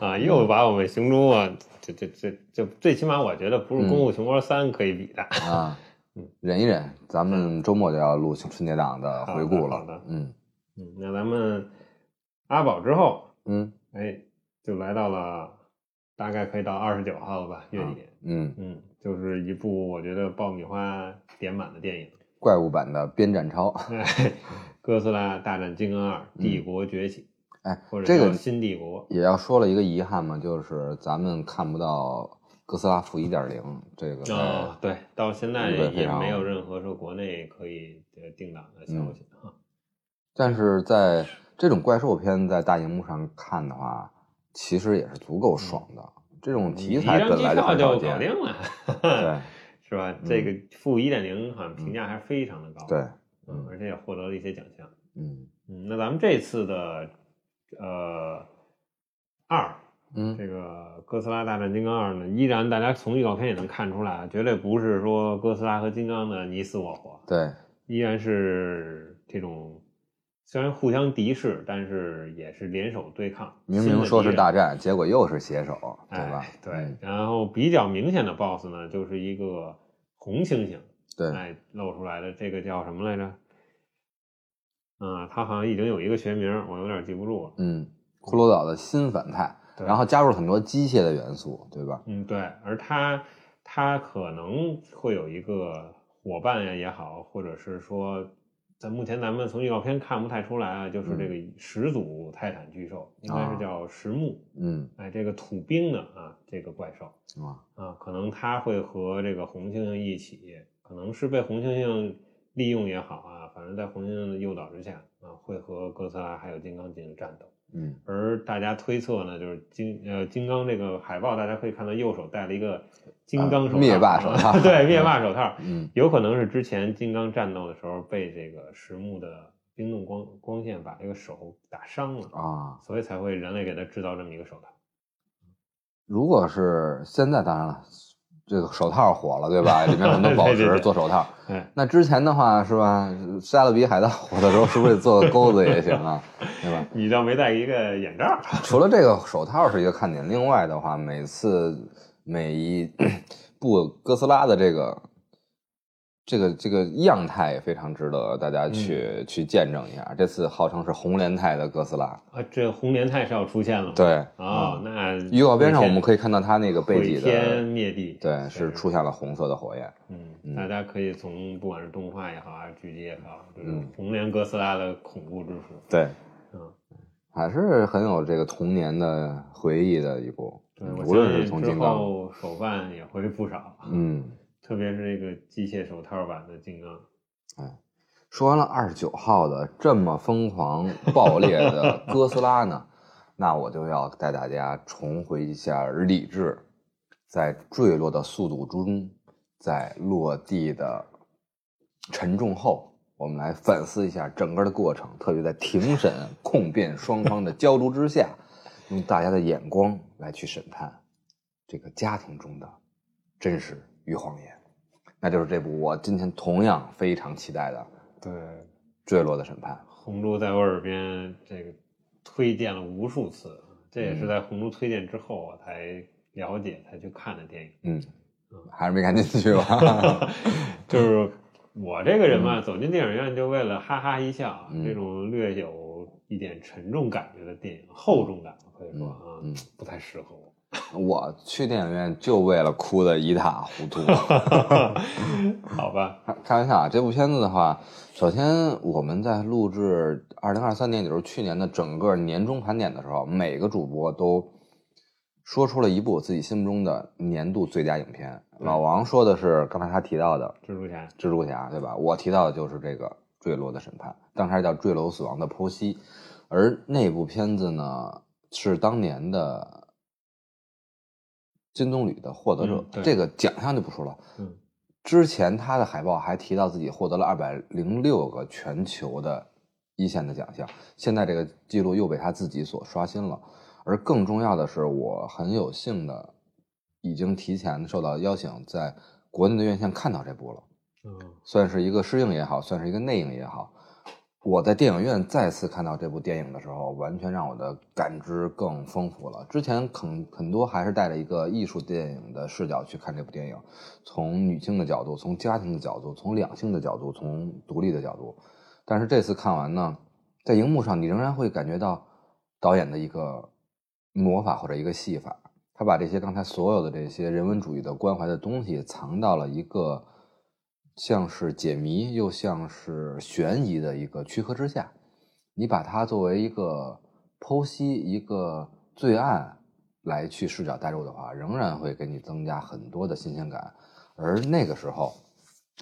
Speaker 2: 啊？又把我们熊出没，这这这这最起码我觉得不是《功夫熊猫三》可以比的
Speaker 1: 啊。忍一忍，咱们周末就要录春节档的回顾了。
Speaker 2: 好的，
Speaker 1: 嗯
Speaker 2: 嗯，那咱们阿宝之后，
Speaker 1: 嗯，
Speaker 2: 哎，就来到了大概可以到二十九号了吧？月底，
Speaker 1: 嗯
Speaker 2: 嗯，就是一部我觉得爆米花点满的电影。
Speaker 1: 怪物版的边展超，
Speaker 2: 哥斯拉大战金刚二，帝国崛起，
Speaker 1: 哎，
Speaker 2: 或者
Speaker 1: 这个
Speaker 2: 新帝国
Speaker 1: 也要说了一个遗憾嘛，就是咱们看不到哥斯拉负一点零这个
Speaker 2: 啊，对，到现在也没有任何说国内可以定档的消息啊。
Speaker 1: 但是在这种怪兽片在大荧幕上看的话，其实也是足够爽的。这种题材本来就很少见，对。
Speaker 2: 是吧？这个负一点零好像评价还是非常的高，
Speaker 1: 对，
Speaker 2: 嗯，而且也获得了一些奖项，
Speaker 1: 嗯
Speaker 2: 嗯。那咱们这次的呃二，
Speaker 1: 嗯，
Speaker 2: 这个哥斯拉大战金刚二呢，依然大家从预告片也能看出来，绝对不是说哥斯拉和金刚的你死我活，
Speaker 1: 对，
Speaker 2: 依然是这种虽然互相敌视，但是也是联手对抗。
Speaker 1: 明明说是大战，结果又是携手，对吧？
Speaker 2: 对。然后比较明显的 BOSS 呢，就是一个红猩猩，
Speaker 1: 对，
Speaker 2: 哎，露出来的这个叫什么来着？啊，他好像已经有一个学名，我有点记不住了。
Speaker 1: 嗯，骷髅岛的新反派，然后加入了很多机械的元素，对吧？
Speaker 2: 嗯，对。而他，他可能会有一个伙伴呀也好，或者是说，在目前咱们从预告片看不太出来啊，就是这个始祖泰坦巨兽，应该是叫石木。
Speaker 1: 嗯，
Speaker 2: 哎，这个土兵的啊，这个怪兽啊啊，可能他会和这个红猩猩一起，可能是被红猩猩利用也好啊。反正，在红猩猩的诱导之下，啊，会和哥斯拉还有金刚进行战斗。
Speaker 1: 嗯，
Speaker 2: 而大家推测呢，就是金呃金刚这个海报，大家可以看到右手戴了一个金刚手套，
Speaker 1: 灭霸手套，
Speaker 2: 对，灭霸手套。
Speaker 1: 嗯，
Speaker 2: 有可能是之前金刚战斗的时候被这个石木的冰冻光光线把这个手打伤了
Speaker 1: 啊，
Speaker 2: 所以才会人类给他制造这么一个手套。
Speaker 1: 如果是现在，当然了。这个手套火了，对吧？里面很多宝 石做手套。那之前的话是吧？加勒比海盗火的时候，是不是做个钩子也行啊？对吧？
Speaker 2: 你倒没戴一个眼罩。
Speaker 1: 除了这个手套是一个看点，另外的话，每次每一 部哥斯拉的这个。这个这个样态也非常值得大家去去见证一下。这次号称是红莲态的哥斯拉
Speaker 2: 啊，这红莲态是要出现了。
Speaker 1: 对
Speaker 2: 啊，那
Speaker 1: 预告片上我们可以看到它那个背脊的
Speaker 2: 天灭地，
Speaker 1: 对，是出现了红色的火焰。
Speaker 2: 嗯，大家可以从不管是动画也好，还是剧集也好，就是红莲哥斯拉的恐怖之处。
Speaker 1: 对，
Speaker 2: 嗯，
Speaker 1: 还是很有这个童年的回忆的一部。
Speaker 2: 对，
Speaker 1: 无论是从金刚
Speaker 2: 手办也会不少。
Speaker 1: 嗯。
Speaker 2: 特别是这个机械手套版的金刚，
Speaker 1: 哎，说完了二十九号的这么疯狂爆裂的 哥斯拉呢，那我就要带大家重回一下理智，在坠落的速度中，在落地的沉重后，我们来反思一下整个的过程，特别在庭审 控辩双方的焦灼之下，用大家的眼光来去审判这个家庭中的真实与谎言。那就是这部我今天同样非常期待的，
Speaker 2: 对，
Speaker 1: 坠落的审判。
Speaker 2: 红猪在我耳边这个推荐了无数次，这也是在红猪推荐之后我才了解才去看的电影。
Speaker 1: 嗯，还是没看进去
Speaker 2: 吧？就是我这个人嘛，走进电影院就为了哈哈一笑，这种略有一点沉重感觉的电影，厚重感可以说啊，不太适合我。
Speaker 1: 我去电影院就为了哭的一塌糊涂，
Speaker 2: 好吧？
Speaker 1: 开玩笑啊！这部片子的话，首先我们在录制二零二三年，也就是去年的整个年终盘点的时候，每个主播都说出了一部自己心目中的年度最佳影片。老王说的是刚才他提到的《
Speaker 2: 蜘蛛侠》，
Speaker 1: 蜘蛛侠对吧？我提到的就是这个《坠落的审判》，当时叫《坠楼死亡的剖析》，而那部片子呢，是当年的。金棕榈的获得者，这个奖项就不说了。
Speaker 2: 嗯，
Speaker 1: 之前他的海报还提到自己获得了二百零六个全球的一线的奖项，现在这个记录又被他自己所刷新了。而更重要的是，我很有幸的已经提前受到邀请，在国内的院线看到这部了。
Speaker 2: 嗯，
Speaker 1: 算是一个试映也好，算是一个内映也好。我在电影院再次看到这部电影的时候，完全让我的感知更丰富了。之前很很多还是带着一个艺术电影的视角去看这部电影，从女性的角度，从家庭的角度，从两性的角度，从独立的角度。但是这次看完呢，在荧幕上你仍然会感觉到导演的一个魔法或者一个戏法，他把这些刚才所有的这些人文主义的关怀的东西藏到了一个。像是解谜又像是悬疑的一个躯壳之下，你把它作为一个剖析一个罪案来去视角带入的话，仍然会给你增加很多的新鲜感。而那个时候，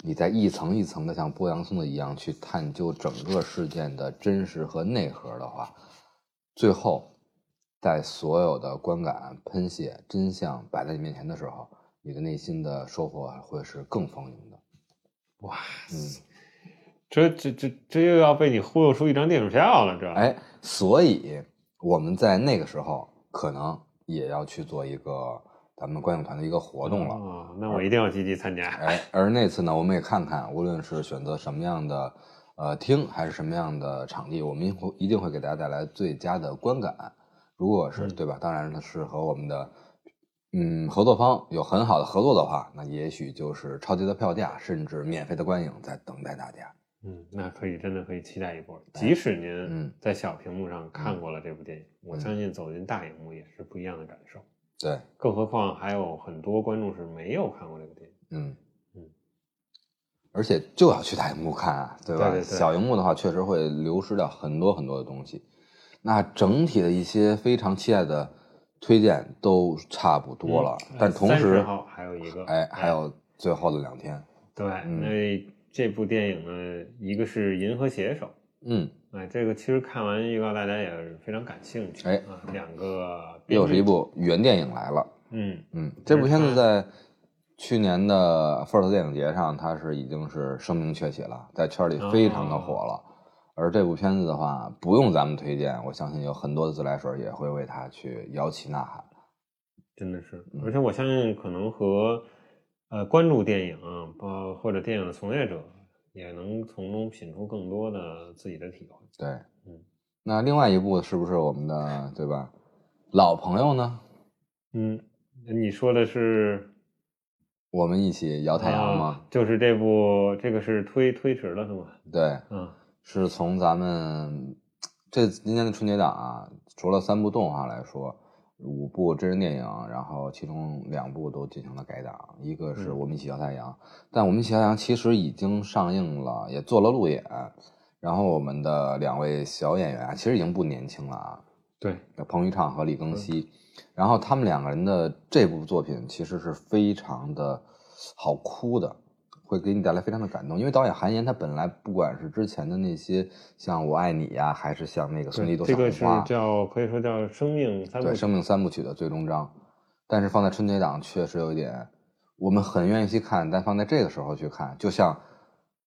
Speaker 1: 你在一层一层的像剥洋葱的一样去探究整个事件的真实和内核的话，最后在所有的观感喷泄真相摆在你面前的时候，你的内心的收获会是更丰盈的。
Speaker 2: 哇，嗯，这这这这又要被你忽悠出一张电影票了，这
Speaker 1: 哎，所以我们在那个时候可能也要去做一个咱们观影团的一个活动了
Speaker 2: 啊，那我一定要积极参加。
Speaker 1: 哎，而那次呢，我们也看看，无论是选择什么样的呃厅还是什么样的场地，我们会一定会给大家带来最佳的观感。如果是对吧？当然它是和我们的嗯合作方有很好的合作的话，那也许就是超级的票价，甚至免费的观影在等待大家。
Speaker 2: 嗯，那可以真的可以期待一波。即使您在小屏幕上看过了这部电影，我相信走进大荧幕也是不一样的感受。
Speaker 1: 对，
Speaker 2: 更何况还有很多观众是没有看过这部电影。
Speaker 1: 嗯嗯，而且就要去大荧幕看啊，
Speaker 2: 对
Speaker 1: 吧？小荧幕的话，确实会流失掉很多很多的东西。那整体的一些非常期待的推荐都差不多了，但同时
Speaker 2: 还有一个，
Speaker 1: 哎，还有最后的两天。
Speaker 2: 对，那。这部电影呢，一个是《银河携手》，
Speaker 1: 嗯，
Speaker 2: 哎，这个其实看完预告，大家也是非常感兴趣，
Speaker 1: 哎，
Speaker 2: 啊，两个
Speaker 1: 又是一部原电影来了，
Speaker 2: 嗯
Speaker 1: 嗯，这部片子在去年的 FIRST 电影节上，它是已经是声名鹊起了，在圈里非常的火了。而这部片子的话，不用咱们推荐，我相信有很多的自来水也会为它去摇旗呐喊，
Speaker 2: 真的是，而且我相信可能和。呃，关注电影，包或者电影的从业者，也能从中品出更多的自己的体会。
Speaker 1: 对，嗯，那另外一部是不是我们的对吧？老朋友呢？
Speaker 2: 嗯，你说的是
Speaker 1: 我们一起摇太阳吗？
Speaker 2: 就是这部，这个是推推迟了是吗？
Speaker 1: 对，
Speaker 2: 嗯，
Speaker 1: 是从咱们这今年的春节档啊，除了三部动画来说。五部真人电影，然后其中两部都进行了改档，一个是我们一起摇太阳，但我们一起摇太阳其实已经上映了，也做了路演，然后我们的两位小演员其实已经不年轻了啊，
Speaker 2: 对，
Speaker 1: 彭昱畅和李庚希，然后他们两个人的这部作品其实是非常的好哭的。会给你带来非常的感动，因为导演韩延他本来不管是之前的那些像我爱你呀，还是像那个孙俪多
Speaker 2: 这个是叫可以说叫生命三部
Speaker 1: 对生命三部曲的最终章，但是放在春节档确实有一点，我们很愿意去看，但放在这个时候去看，就像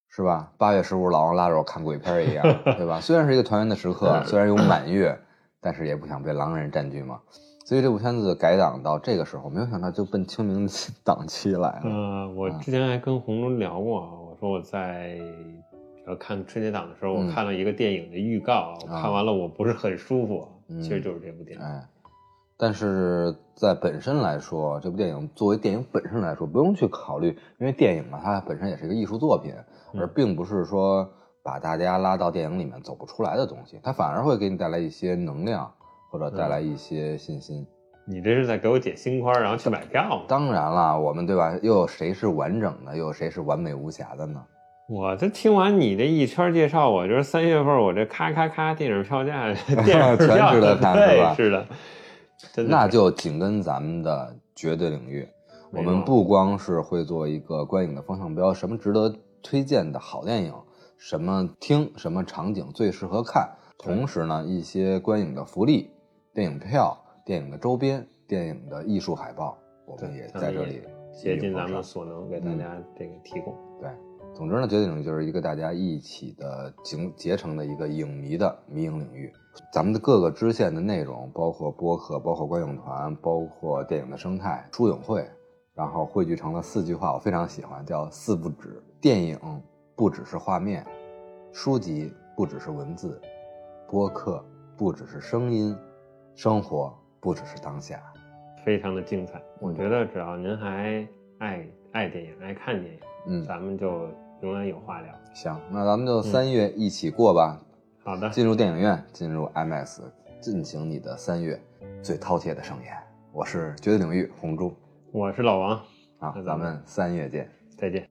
Speaker 1: 是吧？八月十五老王拉着我看鬼片一样，对吧？虽然是一个团圆的时刻，虽然有满月，但是也不想被狼人占据嘛。所以这部片子改档到这个时候，没有想到就奔清明 档期来了。
Speaker 2: 嗯，我之前还跟红龙聊过，我说我在呃看春节档的时候，我看了一个电影的预告，看完了我不是很舒服，其实就是这部电影。
Speaker 1: 哎，但是在本身来说，这部电影作为电影本身来说，不用去考虑，因为电影嘛，它本身也是一个艺术作品，而并不是说把大家拉到电影里面走不出来的东西，它反而会给你带来一些能量。或者带来一些信心，
Speaker 2: 你这是在给我解心宽，然后去买票？
Speaker 1: 当然了，我们对吧？又有谁是完整的？又有谁是完美无瑕的呢？
Speaker 2: 我这听完你这一圈介绍，我觉得三月份我这咔咔咔电影票价，电影
Speaker 1: 全值得看，是吧？
Speaker 2: 是的，
Speaker 1: 那就紧跟咱们的绝对领域。我们不光是会做一个观影的方向标，什么值得推荐的好电影，什么听什么场景最适合看，同时呢，一些观影的福利。电影票、电影的周边、电影的艺术海报，我们也在这里
Speaker 2: 竭尽咱们所能给大家这个提供。
Speaker 1: 对，总之呢，绝对领域就是一个大家一起的结结成的一个影迷的迷影领域。咱们的各个支线的内容，包括播客、包括观影团、包括电影的生态、书影会，然后汇聚成了四句话，我非常喜欢，叫“四不止”。电影不只是画面，书籍不只是文字，播客不只是声音。生活不只是当下，
Speaker 2: 非常的精彩。我觉得只要您还爱爱电影、爱看电影，
Speaker 1: 嗯，
Speaker 2: 咱们就永远有话聊。
Speaker 1: 行，那咱们就三月一起过吧。
Speaker 2: 好的，
Speaker 1: 进入电影院，进入 IMAX，进行你的三月最饕餮的盛宴。我是绝对领域红猪，
Speaker 2: 我是老王。
Speaker 1: 好，咱们三月见，
Speaker 2: 再见。